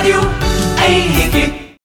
Rádio Henrique